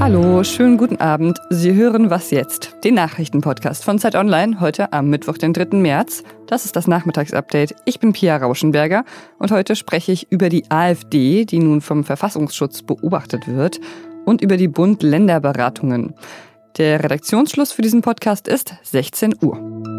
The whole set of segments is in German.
Hallo, schönen guten Abend. Sie hören Was jetzt? Den Nachrichtenpodcast von Zeit Online, heute am Mittwoch, den 3. März. Das ist das Nachmittagsupdate. Ich bin Pia Rauschenberger und heute spreche ich über die AfD, die nun vom Verfassungsschutz beobachtet wird, und über die Bund-Länder-Beratungen. Der Redaktionsschluss für diesen Podcast ist 16 Uhr.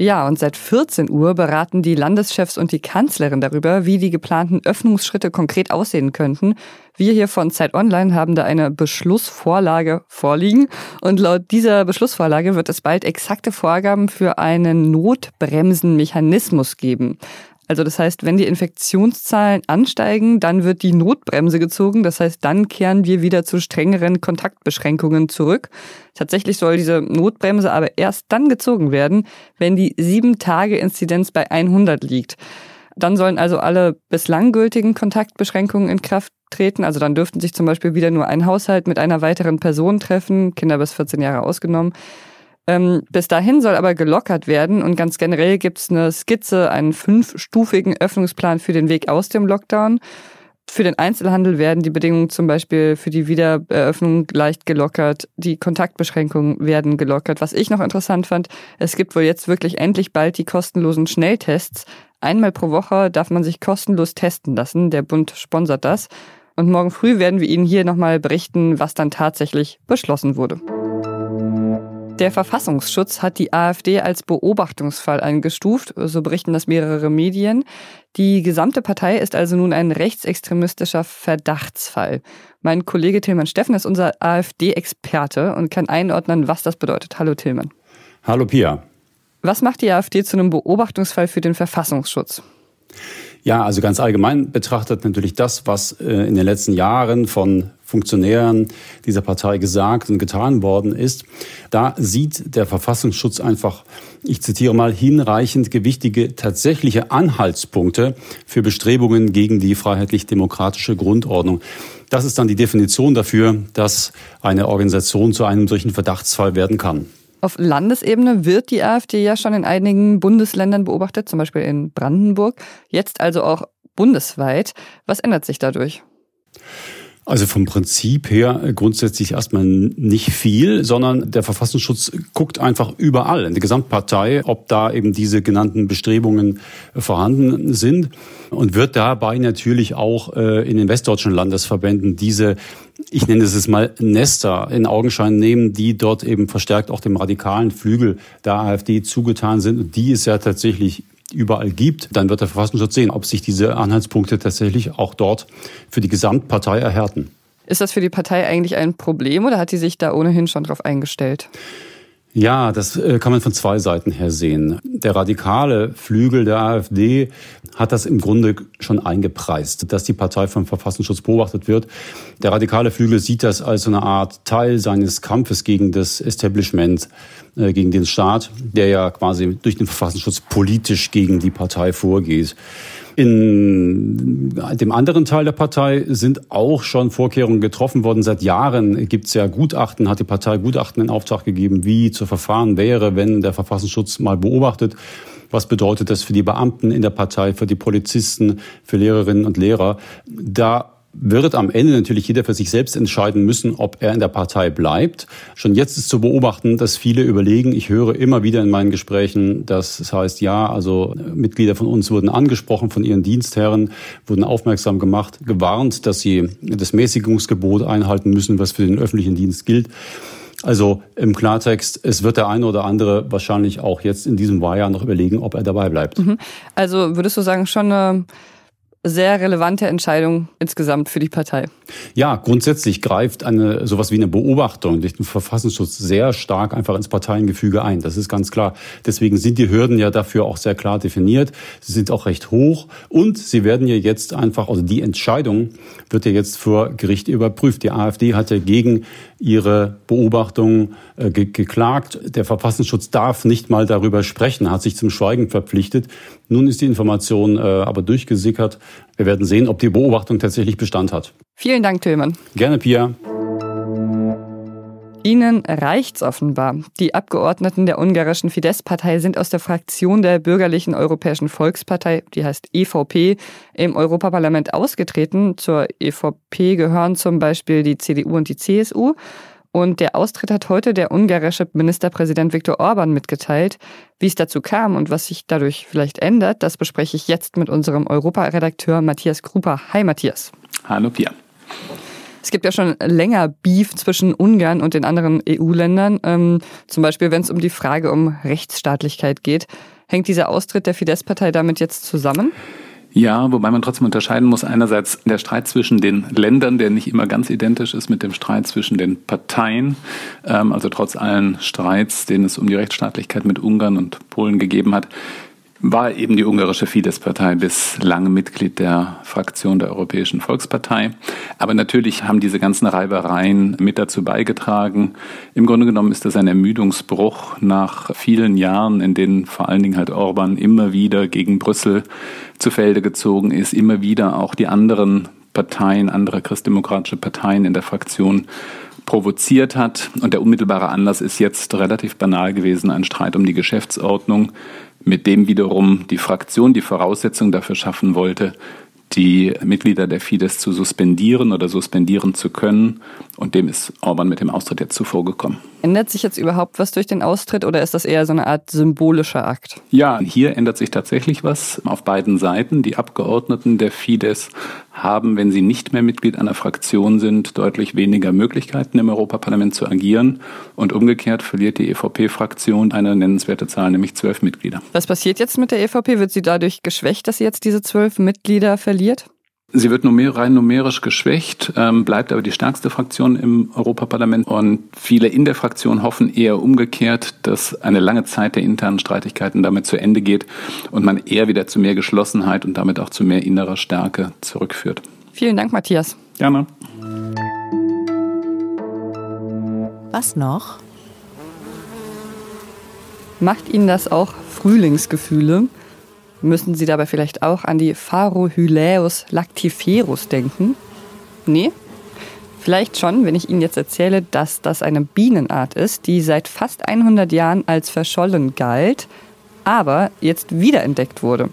Ja, und seit 14 Uhr beraten die Landeschefs und die Kanzlerin darüber, wie die geplanten Öffnungsschritte konkret aussehen könnten. Wir hier von Zeit Online haben da eine Beschlussvorlage vorliegen. Und laut dieser Beschlussvorlage wird es bald exakte Vorgaben für einen Notbremsenmechanismus geben. Also das heißt, wenn die Infektionszahlen ansteigen, dann wird die Notbremse gezogen. Das heißt, dann kehren wir wieder zu strengeren Kontaktbeschränkungen zurück. Tatsächlich soll diese Notbremse aber erst dann gezogen werden, wenn die 7-Tage-Inzidenz bei 100 liegt. Dann sollen also alle bislang gültigen Kontaktbeschränkungen in Kraft treten. Also dann dürften sich zum Beispiel wieder nur ein Haushalt mit einer weiteren Person treffen, Kinder bis 14 Jahre ausgenommen. Ähm, bis dahin soll aber gelockert werden und ganz generell gibt es eine Skizze, einen fünfstufigen Öffnungsplan für den Weg aus dem Lockdown. Für den Einzelhandel werden die Bedingungen zum Beispiel für die Wiedereröffnung leicht gelockert. Die Kontaktbeschränkungen werden gelockert. Was ich noch interessant fand, es gibt wohl jetzt wirklich endlich bald die kostenlosen Schnelltests. Einmal pro Woche darf man sich kostenlos testen lassen. Der Bund sponsert das. Und morgen früh werden wir Ihnen hier nochmal berichten, was dann tatsächlich beschlossen wurde. Der Verfassungsschutz hat die AfD als Beobachtungsfall eingestuft, so berichten das mehrere Medien. Die gesamte Partei ist also nun ein rechtsextremistischer Verdachtsfall. Mein Kollege Tilman Steffen ist unser AfD-Experte und kann einordnen, was das bedeutet. Hallo Tilman. Hallo Pia. Was macht die AfD zu einem Beobachtungsfall für den Verfassungsschutz? Ja, also ganz allgemein betrachtet natürlich das, was äh, in den letzten Jahren von Funktionären dieser Partei gesagt und getan worden ist. Da sieht der Verfassungsschutz einfach, ich zitiere mal, hinreichend gewichtige tatsächliche Anhaltspunkte für Bestrebungen gegen die freiheitlich-demokratische Grundordnung. Das ist dann die Definition dafür, dass eine Organisation zu einem solchen Verdachtsfall werden kann. Auf Landesebene wird die AfD ja schon in einigen Bundesländern beobachtet, zum Beispiel in Brandenburg, jetzt also auch bundesweit. Was ändert sich dadurch? Also vom Prinzip her grundsätzlich erstmal nicht viel, sondern der Verfassungsschutz guckt einfach überall in der Gesamtpartei, ob da eben diese genannten Bestrebungen vorhanden sind und wird dabei natürlich auch äh, in den westdeutschen Landesverbänden diese ich nenne es jetzt mal Nester in Augenschein nehmen, die dort eben verstärkt auch dem radikalen Flügel der AfD zugetan sind. Und die es ja tatsächlich überall gibt, dann wird der Verfassungsschutz sehen, ob sich diese Anhaltspunkte tatsächlich auch dort für die Gesamtpartei erhärten. Ist das für die Partei eigentlich ein Problem oder hat die sich da ohnehin schon darauf eingestellt? Ja, das äh, kann man von zwei Seiten her sehen. Der radikale Flügel der AfD hat das im Grunde schon eingepreist, dass die Partei vom Verfassungsschutz beobachtet wird. Der radikale Flügel sieht das als so eine Art Teil seines Kampfes gegen das Establishment, äh, gegen den Staat, der ja quasi durch den Verfassungsschutz politisch gegen die Partei vorgeht. In dem anderen Teil der Partei sind auch schon Vorkehrungen getroffen worden. Seit Jahren gibt es ja Gutachten, hat die Partei Gutachten in Auftrag gegeben, wie zu verfahren wäre, wenn der Verfassungsschutz mal beobachtet. Was bedeutet das für die Beamten in der Partei, für die Polizisten, für Lehrerinnen und Lehrer? Da wird am Ende natürlich jeder für sich selbst entscheiden müssen, ob er in der Partei bleibt. Schon jetzt ist zu beobachten, dass viele überlegen, ich höre immer wieder in meinen Gesprächen, dass es heißt, ja, also Mitglieder von uns wurden angesprochen von ihren Dienstherren, wurden aufmerksam gemacht, gewarnt, dass sie das Mäßigungsgebot einhalten müssen, was für den öffentlichen Dienst gilt. Also im Klartext, es wird der eine oder andere wahrscheinlich auch jetzt in diesem Wahljahr noch überlegen, ob er dabei bleibt. Mhm. Also würdest du sagen, schon eine sehr relevante Entscheidung insgesamt für die Partei. Ja, grundsätzlich greift eine sowas wie eine Beobachtung durch den Verfassungsschutz sehr stark einfach ins Parteiengefüge ein. Das ist ganz klar. Deswegen sind die Hürden ja dafür auch sehr klar definiert. Sie sind auch recht hoch und sie werden ja jetzt einfach, also die Entscheidung wird ja jetzt vor Gericht überprüft. Die AfD hat ja gegen ihre Beobachtung äh, ge geklagt. Der Verfassungsschutz darf nicht mal darüber sprechen, hat sich zum Schweigen verpflichtet. Nun ist die Information äh, aber durchgesickert. Wir werden sehen, ob die Beobachtung tatsächlich Bestand hat. Vielen Dank, Tillmann. Gerne, Pia. Ihnen reicht's offenbar. Die Abgeordneten der ungarischen Fidesz-Partei sind aus der Fraktion der bürgerlichen Europäischen Volkspartei, die heißt EVP, im Europaparlament ausgetreten. Zur EVP gehören zum Beispiel die CDU und die CSU. Und der Austritt hat heute der ungarische Ministerpräsident Viktor Orban mitgeteilt. Wie es dazu kam und was sich dadurch vielleicht ändert, das bespreche ich jetzt mit unserem Europaredakteur Matthias Krupa. Hi Matthias. Hallo Pia. Es gibt ja schon länger Beef zwischen Ungarn und den anderen EU-Ländern. Ähm, zum Beispiel, wenn es um die Frage um Rechtsstaatlichkeit geht. Hängt dieser Austritt der Fidesz-Partei damit jetzt zusammen? Ja, wobei man trotzdem unterscheiden muss. Einerseits der Streit zwischen den Ländern, der nicht immer ganz identisch ist mit dem Streit zwischen den Parteien. Ähm, also trotz allen Streits, den es um die Rechtsstaatlichkeit mit Ungarn und Polen gegeben hat, war eben die ungarische Fidesz-Partei bislang Mitglied der Fraktion der Europäischen Volkspartei. Aber natürlich haben diese ganzen Reibereien mit dazu beigetragen. Im Grunde genommen ist das ein Ermüdungsbruch nach vielen Jahren, in denen vor allen Dingen halt Orban immer wieder gegen Brüssel zu Felde gezogen ist, immer wieder auch die anderen Parteien, andere christdemokratische Parteien in der Fraktion provoziert hat. Und der unmittelbare Anlass ist jetzt relativ banal gewesen, ein Streit um die Geschäftsordnung mit dem wiederum die Fraktion die Voraussetzung dafür schaffen wollte, die Mitglieder der Fidesz zu suspendieren oder suspendieren zu können. Und dem ist Orban mit dem Austritt jetzt zuvor gekommen. Ändert sich jetzt überhaupt was durch den Austritt oder ist das eher so eine Art symbolischer Akt? Ja, hier ändert sich tatsächlich was auf beiden Seiten. Die Abgeordneten der Fidesz haben, wenn sie nicht mehr Mitglied einer Fraktion sind, deutlich weniger Möglichkeiten im Europaparlament zu agieren. Und umgekehrt verliert die EVP-Fraktion eine nennenswerte Zahl, nämlich zwölf Mitglieder. Was passiert jetzt mit der EVP? Wird sie dadurch geschwächt, dass sie jetzt diese zwölf Mitglieder verliert? Sie wird numer rein numerisch geschwächt, ähm, bleibt aber die stärkste Fraktion im Europaparlament und viele in der Fraktion hoffen eher umgekehrt, dass eine lange Zeit der internen Streitigkeiten damit zu Ende geht und man eher wieder zu mehr Geschlossenheit und damit auch zu mehr innerer Stärke zurückführt. Vielen Dank, Matthias. Gerne. Was noch? Macht Ihnen das auch Frühlingsgefühle? Müssen Sie dabei vielleicht auch an die Pharohylaeus lactiferus denken? Nee? Vielleicht schon, wenn ich Ihnen jetzt erzähle, dass das eine Bienenart ist, die seit fast 100 Jahren als verschollen galt, aber jetzt wiederentdeckt wurde.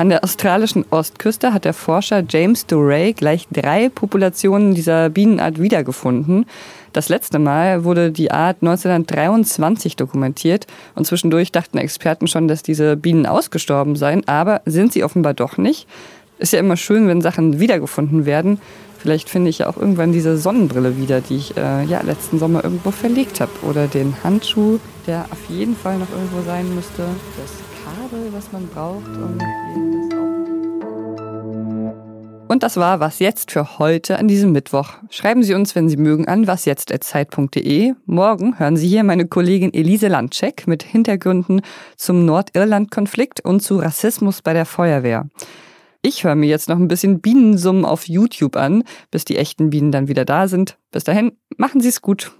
An der australischen Ostküste hat der Forscher James Duray gleich drei Populationen dieser Bienenart wiedergefunden. Das letzte Mal wurde die Art 1923 dokumentiert und zwischendurch dachten Experten schon, dass diese Bienen ausgestorben seien, aber sind sie offenbar doch nicht. Ist ja immer schön, wenn Sachen wiedergefunden werden. Vielleicht finde ich ja auch irgendwann diese Sonnenbrille wieder, die ich äh, ja letzten Sommer irgendwo verlegt habe. Oder den Handschuh, der auf jeden Fall noch irgendwo sein müsste. Das Kabel, was man braucht, um das und das war Was Jetzt für heute an diesem Mittwoch. Schreiben Sie uns, wenn Sie mögen, an wasjetzt.zeit.de. Morgen hören Sie hier meine Kollegin Elise Landcheck mit Hintergründen zum Nordirland-Konflikt und zu Rassismus bei der Feuerwehr. Ich höre mir jetzt noch ein bisschen Bienensummen auf YouTube an, bis die echten Bienen dann wieder da sind. Bis dahin, machen Sie es gut.